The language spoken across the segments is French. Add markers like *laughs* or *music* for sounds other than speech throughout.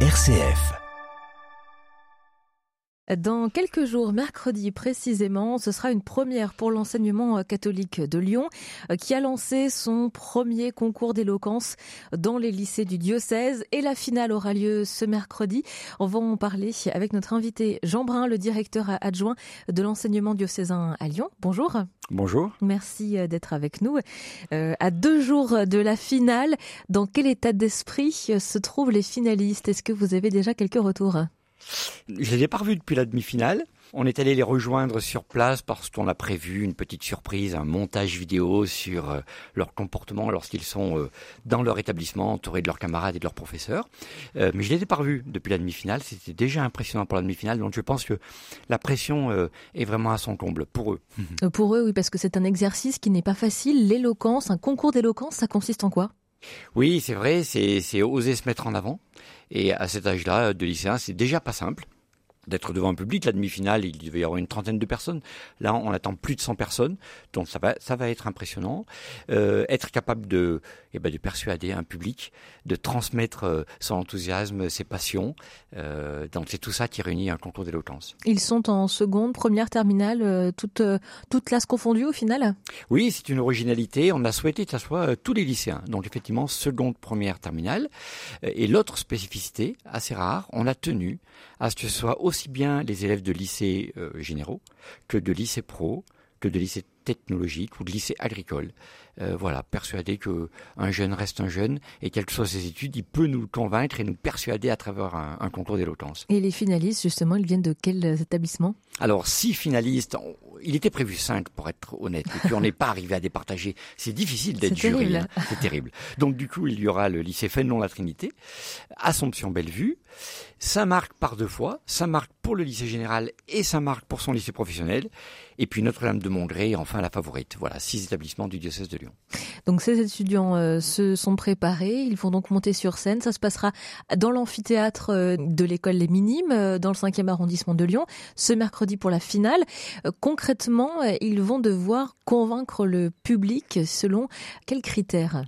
RCF. Dans quelques jours, mercredi précisément, ce sera une première pour l'enseignement catholique de Lyon euh, qui a lancé son premier concours d'éloquence dans les lycées du diocèse et la finale aura lieu ce mercredi. On va en parler avec notre invité Jean Brun, le directeur adjoint de l'enseignement diocésain à Lyon. Bonjour. Bonjour. Merci euh, d'être avec nous. Euh, à deux jours de la finale, dans quel état d'esprit se trouvent les finalistes? Est-ce que vous avez déjà quelques retours? Je les ai pas revus depuis la demi-finale. On est allé les rejoindre sur place parce qu'on a prévu une petite surprise, un montage vidéo sur euh, leur comportement lorsqu'ils sont euh, dans leur établissement, entourés de leurs camarades et de leurs professeurs. Euh, mais je les ai pas revus depuis la demi-finale. C'était déjà impressionnant pour la demi-finale. Donc je pense que la pression est vraiment à son comble pour eux. Pour eux, oui, parce que c'est un exercice qui n'est pas facile. L'éloquence, un concours d'éloquence, ça consiste en quoi? Oui, c'est vrai, c'est oser se mettre en avant. Et à cet âge-là, de lycéen, c'est déjà pas simple d'être devant un public. La demi-finale, il devait y avoir une trentaine de personnes. Là, on attend plus de 100 personnes, donc ça va, ça va être impressionnant. Euh, être capable de, eh ben, de persuader un public, de transmettre euh, son enthousiasme, ses passions. Euh, donc c'est tout ça qui réunit un concours d'éloquence. Ils sont en seconde, première, terminale, euh, toute, toute classe confondue au final Oui, c'est une originalité. On a souhaité que ça soit tous les lycéens. Donc effectivement, seconde, première, terminale. Et l'autre spécificité, assez rare, on a tenu à ce que ce soit aussi bien les élèves de lycées généraux que de lycées pro, que de lycées technologiques ou de lycées agricoles. Euh, voilà, persuadé que un jeune reste un jeune et quelles que soient ses études, il peut nous convaincre et nous persuader à travers un, concours d'éloquence. Et les finalistes, justement, ils viennent de quel établissement? Alors, six finalistes. Il était prévu cinq, pour être honnête. Et puis, on n'est pas arrivé à départager. C'est difficile d'être jury. Hein. C'est terrible. Donc, du coup, il y aura le lycée Fénelon-La Trinité, Assomption-Bellevue, Saint-Marc par deux fois, Saint-Marc pour le lycée général et Saint-Marc pour son lycée professionnel, et puis Notre-Dame de Montgré, enfin la favorite. Voilà, six établissements du diocèse de Lyon. Donc ces étudiants euh, se sont préparés, ils vont donc monter sur scène. Ça se passera dans l'amphithéâtre euh, de l'école Les Minimes, euh, dans le 5e arrondissement de Lyon, ce mercredi pour la finale. concrètement, ils vont devoir convaincre le public selon quels critères?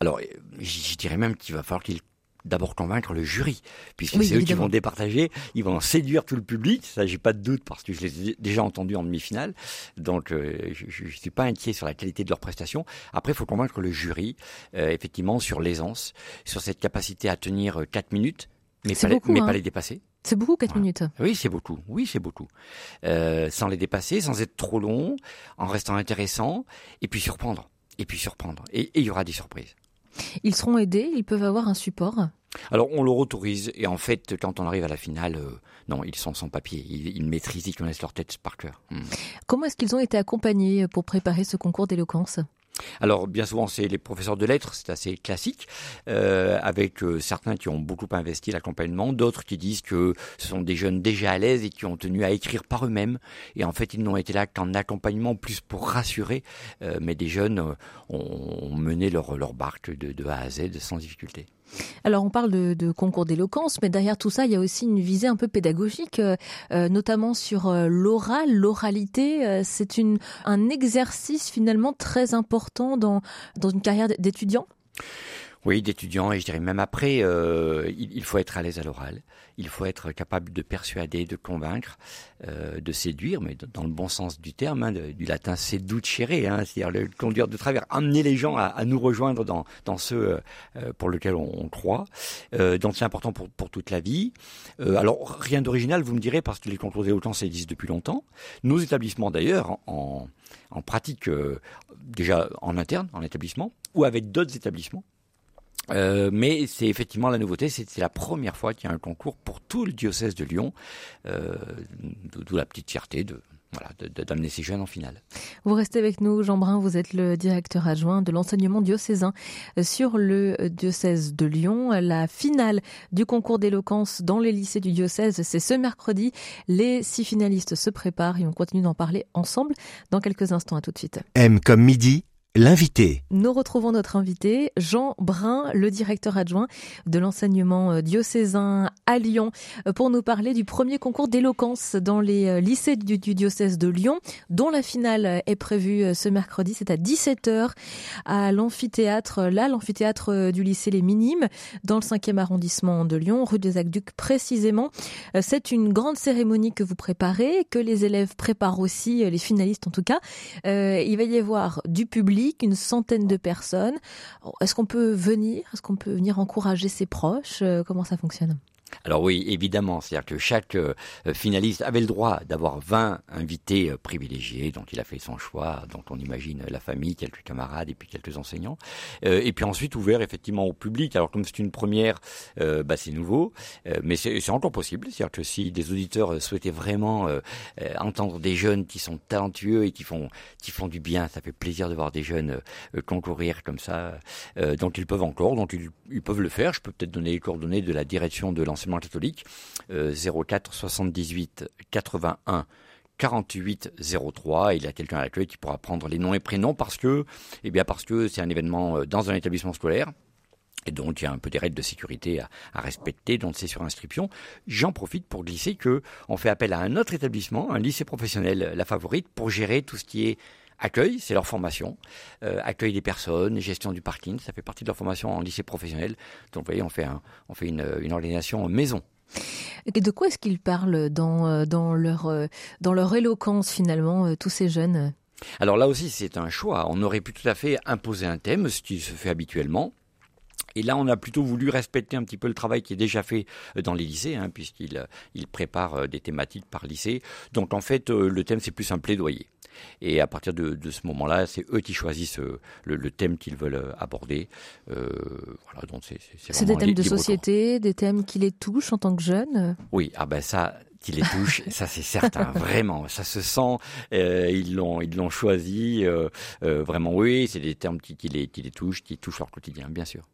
Alors, je dirais même qu'il va falloir qu'ils d'abord convaincre le jury, puisque c'est eux qui vont départager, ils vont séduire tout le public, ça j'ai pas de doute parce que je les ai déjà entendus en demi-finale, donc euh, je, ne suis pas inquiet sur la qualité de leur prestation. Après, il faut convaincre le jury, euh, effectivement, sur l'aisance, sur cette capacité à tenir 4 euh, minutes, mais, pas, mais pas hein. les dépasser. C'est beaucoup 4 minutes. Oui, c'est beaucoup. Oui, c'est beaucoup. sans les dépasser, sans être trop long, en restant intéressant, et puis surprendre. Et puis surprendre. Et il y aura des surprises. Ils seront aidés, ils peuvent avoir un support alors on leur autorise et en fait quand on arrive à la finale, euh, non, ils sont sans papier, ils, maîtrisent, ils connaissent leur tête par cœur. Hmm. Comment est-ce qu'ils ont été accompagnés pour préparer ce concours d'éloquence? Alors bien souvent c'est les professeurs de lettres, c'est assez classique, euh, avec euh, certains qui ont beaucoup investi l'accompagnement, d'autres qui disent que ce sont des jeunes déjà à l'aise et qui ont tenu à écrire par eux-mêmes, et en fait ils n'ont été là qu'en accompagnement plus pour rassurer, euh, mais des jeunes ont mené leur, leur barque de, de A à Z sans difficulté. Alors on parle de, concours d'éloquence, mais derrière tout ça, il y a aussi une visée un peu pédagogique, notamment sur l'oral, l'oralité. c'est un exercice finalement très important dans, une carrière d'étudiant? Oui, d'étudiants, et je dirais même après, euh, il, faut être à l'aise à l'oral, il faut être capable de persuader, de convaincre, euh, de séduire, mais dans le bon sens du terme, hein, du latin seducere, hein, c'est-à-dire le conduire de travers, amener les gens à, nous rejoindre dans, dans ce euh, pour lequel on, croit. donc c'est important pour, toute la vie. alors rien d'original, vous me direz, parce que les concours d'éloquence existent depuis longtemps. Nos établissements d'ailleurs, en pratique déjà en interne, en établissement, ou avec d'autres établissements. Euh, mais c'est effectivement la nouveauté, c'est la première fois qu'il y a un concours pour tout le diocèse de Lyon, euh, d'où la petite fierté de voilà, d'amener ces jeunes en finale. Vous restez avec nous, Jean Brun, vous êtes le directeur adjoint de l'enseignement diocésain sur le diocèse de Lyon. La finale du concours d'éloquence dans les lycées du diocèse, c'est ce mercredi. Les six finalistes se préparent et on continue d'en parler ensemble dans quelques instants. À tout de suite. M comme midi L'invité. Nous retrouvons notre invité, Jean Brun, le directeur adjoint de l'enseignement euh, diocésain à Lyon, euh, pour nous parler du premier concours d'éloquence dans les euh, lycées du, diocèse de Lyon, dont la finale est prévue ce mercredi. C'est à 17h à l'amphithéâtre, là, l'amphithéâtre du lycée Les Minimes, dans le 5e arrondissement de Lyon, rue des Aqueducs précisément. C'est une grande cérémonie que vous préparez, que les élèves préparent aussi, les finalistes en tout cas. il va y avoir du public une centaine de personnes. Est-ce qu'on peut venir? Est-ce qu'on peut venir encourager ses proches? Euh, Comment ça fonctionne? Alors oui, évidemment, c'est-à-dire que chaque euh, finaliste avait le droit d'avoir 20 invités euh, privilégiés, dont il a fait son choix, dont on imagine la famille, quelques camarades et puis quelques enseignants. Euh, et puis ensuite ouvert effectivement au public. Alors comme c'est une première, bah, c'est nouveau, mais c'est encore possible. C'est-à-dire que si des auditeurs souhaitaient vraiment entendre des jeunes qui sont talentueux et qui font, qui font du bien, ça fait plaisir de voir des jeunes concourir comme ça. donc ils peuvent encore, donc ils, ils peuvent le faire. Je peux peut-être donner les coordonnées de la direction de l'enseignement catholique, 04 78 81 48 03. Il y a quelqu'un à l'accueil qui pourra prendre les noms et prénoms parce que, eh bien parce que c'est un événement euh, dans un établissement scolaire. Et donc, il y a un peu des règles de sécurité à, respecter, donc c'est sur inscription. J'en profite pour glisser que on fait appel à un autre établissement, un lycée professionnel, la favorite, pour gérer tout ce qui est accueil, c'est leur formation, euh, accueil des personnes, gestion du parking, ça fait partie de leur formation en lycée professionnel. Donc, vous voyez, on fait, un, on fait une, une organisation maison. Et de quoi est-ce qu'ils parlent dans, euh, dans, leur, euh, dans leur éloquence, finalement, tous ces jeunes? Alors là aussi, c'est un choix. On aurait pu tout à fait imposer un thème, ce qui se fait habituellement. Et là, on a plutôt voulu respecter un petit peu le travail qui est déjà fait dans les lycées, hein, puisqu'ils il préparent des thématiques par lycée. Donc en fait, le thème, c'est plus un plaidoyer. Et à partir de, ce moment-là, c'est eux qui choisissent euh, le, thème qu'ils veulent euh, aborder. Euh, voilà, donc c'est, des thèmes de société, des thèmes qui les touchent en tant que jeunes? Oui, ah ben ça, qui les touche, *laughs* ça c'est certain, vraiment, ça se sent. ils l'ont, ils l'ont choisi, vraiment. Oui, c'est des termes qui, qui, les, qui les touchent, qui touchent leur quotidien, bien sûr.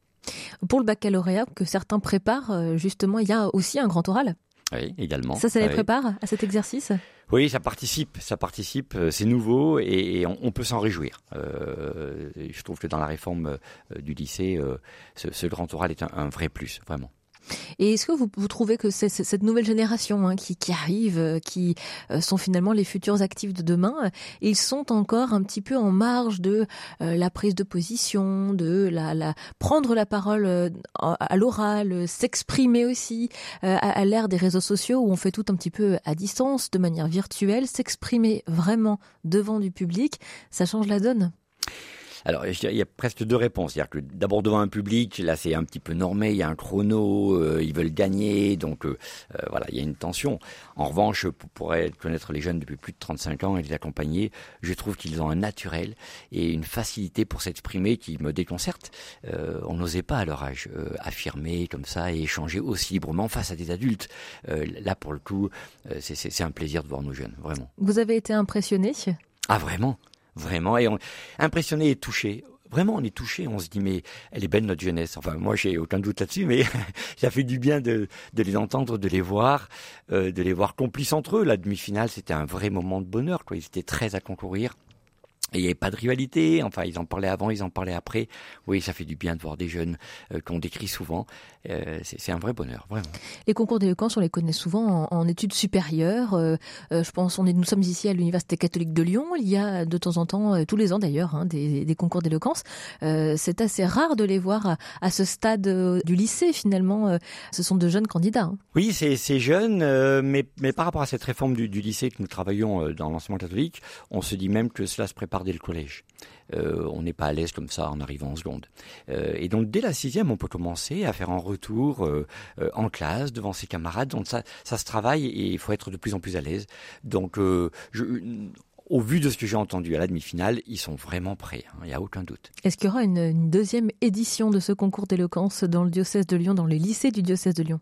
Pour le baccalauréat que certains préparent, justement, il y a aussi un grand oral. Oui, également. Ça, ça les prépare à cet exercice? Oui, ça participe, ça participe, euh, c'est nouveau et, on, peut s'en réjouir. Euh, je trouve que dans la réforme euh, du lycée, ce, grand oral est un vrai plus, vraiment. Et est-ce que vous, trouvez que c'est cette nouvelle génération hein, qui, arrive, euh, qui euh, sont finalement les futurs actifs de demain, ils sont encore un petit peu en marge de euh, la prise de position, de la, la prendre la parole à l'oral, s'exprimer aussi à, à l'ère des réseaux sociaux où on fait tout un petit peu à distance, de manière virtuelle, s'exprimer vraiment devant du public, ça change la donne? Alors, il y a presque deux réponses. C'est-à-dire que d'abord devant un public, là c'est un petit peu normé, il y a un chrono, euh, ils veulent gagner, donc euh, euh, voilà, il y a une tension. En revanche, pour, pour connaître les jeunes depuis plus de 35 ans et les accompagner, je trouve qu'ils ont un naturel et une facilité pour s'exprimer qui me déconcerte. on n'osait pas à leur âge affirmer comme ça et échanger aussi librement face à des adultes. là, pour le coup, c'est un plaisir de voir nos jeunes, vraiment. Vous avez été impressionné? Ah, vraiment? Vraiment, et on, impressionné et touché. Vraiment, on est touché, on se dit, mais elle est belle notre jeunesse. Enfin, moi, j'ai aucun doute là-dessus, mais *laughs* ça fait du bien de, de les entendre, de les voir, euh, de les voir complices entre eux. La demi-finale, c'était un vrai moment de bonheur, quoi. Ils étaient très à concourir. Et il n'y avait pas de rivalité, enfin ils en parlaient avant, ils en parlaient après. Oui, ça fait du bien de voir des jeunes euh, qu'on décrit souvent. Euh, c'est un vrai bonheur, vraiment. Les concours d'éloquence, on les connaît souvent en, études supérieures. Euh, je pense, on est, nous sommes ici à l'Université catholique de Lyon. Il y a de temps en temps, tous les ans d'ailleurs, hein, des, des, concours d'éloquence. c'est assez rare de les voir à, ce stade du lycée finalement. ce sont de jeunes candidats. Hein. Oui, c'est jeune, mais, mais par rapport à cette réforme du, du lycée que nous travaillons dans l'enseignement catholique, on se dit même que cela se prépare le collège. Euh, on n'est pas à l'aise comme ça en arrivant en seconde. Euh, et donc dès la sixième, on peut commencer à faire un retour euh, en classe devant ses camarades. Donc ça, ça se travaille et il faut être de plus en plus à l'aise. Donc au vu de ce que j'ai entendu à la demi-finale, ils sont vraiment prêts, hein, il n'y a aucun doute. Est-ce qu'il y aura une, deuxième édition de ce concours d'éloquence dans le diocèse de Lyon, dans le lycée du diocèse de Lyon?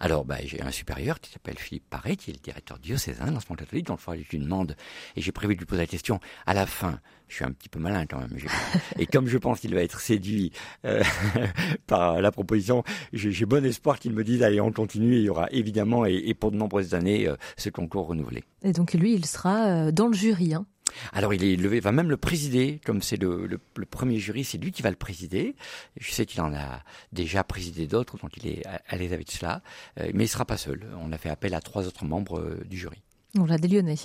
Alors, bah, j'ai un supérieur qui s'appelle Philippe Paré, qui est le directeur diocésain de l'enseignement catholique, donc il je lui demande, et j'ai prévu de lui poser la question à la fin. Je suis un petit peu malin quand même. Et comme je pense qu'il va être séduit euh, *laughs* par la proposition, j'ai bon espoir qu'il me dise, allez, on continue, il y aura évidemment, et, pour de nombreuses années, euh, ce concours renouvelé. Et donc lui, il sera euh, dans le jury. Hein alors il est levé, va même le présider, comme c'est le, premier jury, c'est lui qui va le présider. Je sais qu'il en a déjà présidé d'autres, donc il est à, l'aise avec cela. Euh, mais il sera pas seul. On a fait appel à trois autres membres euh, du jury. On l'a délionné à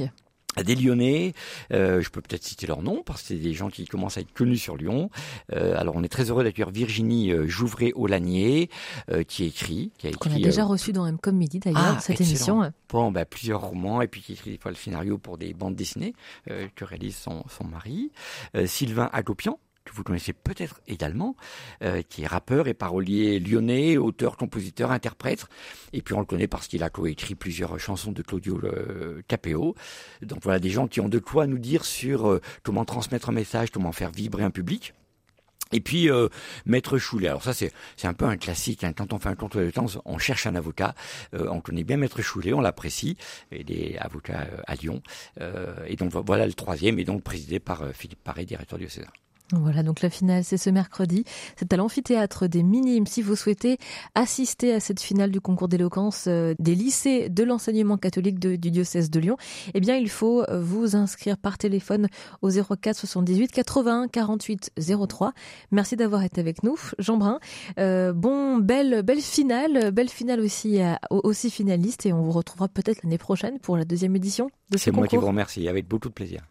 des Lyonnais. Euh, je peux peut-être citer leur nom parce que c'est des gens qui commencent à être connus sur Lyon. Euh, alors on est très heureux d'accueillir Virginie euh, Jouvray-Aulagnier euh, qui écrit, qui a écrit. Qu'on a déjà reçu dans M comme midi d'ailleurs ah, cette émission. Bon, bah, plusieurs romans et puis qui écrit des fois le scénario pour des bandes dessinées que réalise son, son mari. Sylvain Agopian que vous connaissez peut-être également, euh, qui est rappeur et parolier lyonnais, auteur, compositeur, interprète. Et puis on le connaît parce qu'il a coécrit plusieurs chansons de Claudio euh, Capéo. Donc voilà des gens qui ont de quoi nous dire sur euh, comment transmettre un message, comment faire vibrer un public. Et puis euh, Maître Choulet. Alors ça c'est c'est un peu un classique. Hein. Quand on fait un contrôle de temps, on cherche un avocat. Euh, on connaît bien Maître Choulet, on l'apprécie. Il est avocat à Lyon. et donc voilà le troisième, et donc présidé par Philippe Paré, directeur du César. Voilà, donc la finale, c'est ce mercredi. C'est à l'amphithéâtre des Minimes. Si vous souhaitez assister à cette finale du concours d'éloquence euh, des lycées de l'enseignement catholique du diocèse de Lyon, eh bien, il faut euh, vous inscrire par téléphone au 04 78 81 48 03. Merci d'avoir été avec nous, Jean Brun. Euh, bon, belle, belle finale, belle finale aussi, aussi finaliste, et on vous retrouvera peut-être l'année prochaine pour la deuxième édition de ce concours. C'est moi qui vous remercie, avec beaucoup de plaisir.